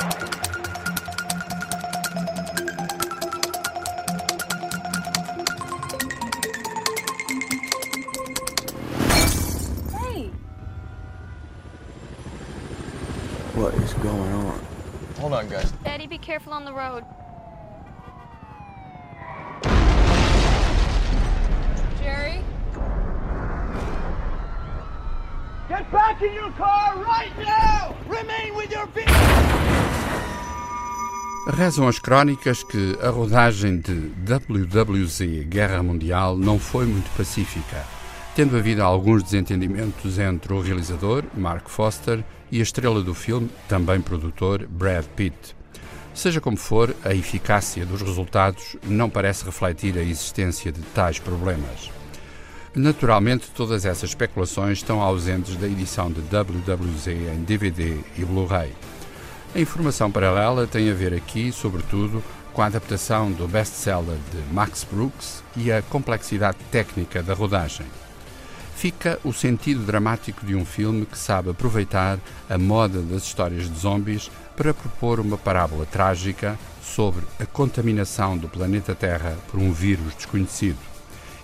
Hey, What is going on? Hold on, guys. Daddy, be careful on the road. Jerry? Get back in your car right now! Rezam as crónicas que a rodagem de WWZ Guerra Mundial não foi muito pacífica, tendo havido alguns desentendimentos entre o realizador, Mark Foster, e a estrela do filme, também produtor, Brad Pitt. Seja como for, a eficácia dos resultados não parece refletir a existência de tais problemas. Naturalmente, todas essas especulações estão ausentes da edição de WWZ em DVD e Blu-ray. A informação paralela tem a ver aqui, sobretudo, com a adaptação do best-seller de Max Brooks e a complexidade técnica da rodagem. Fica o sentido dramático de um filme que sabe aproveitar a moda das histórias de zombies para propor uma parábola trágica sobre a contaminação do planeta Terra por um vírus desconhecido.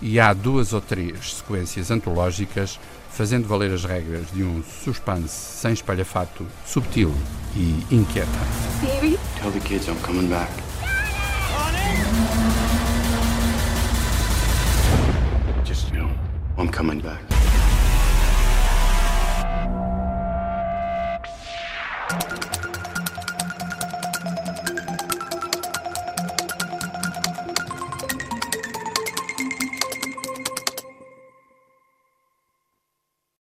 E há duas ou três sequências antológicas fazendo valer as regras de um suspense sem espalhafato, subtil e inquietante. Baby? Tell the kids I'm coming back. Just, you know, I'm coming back.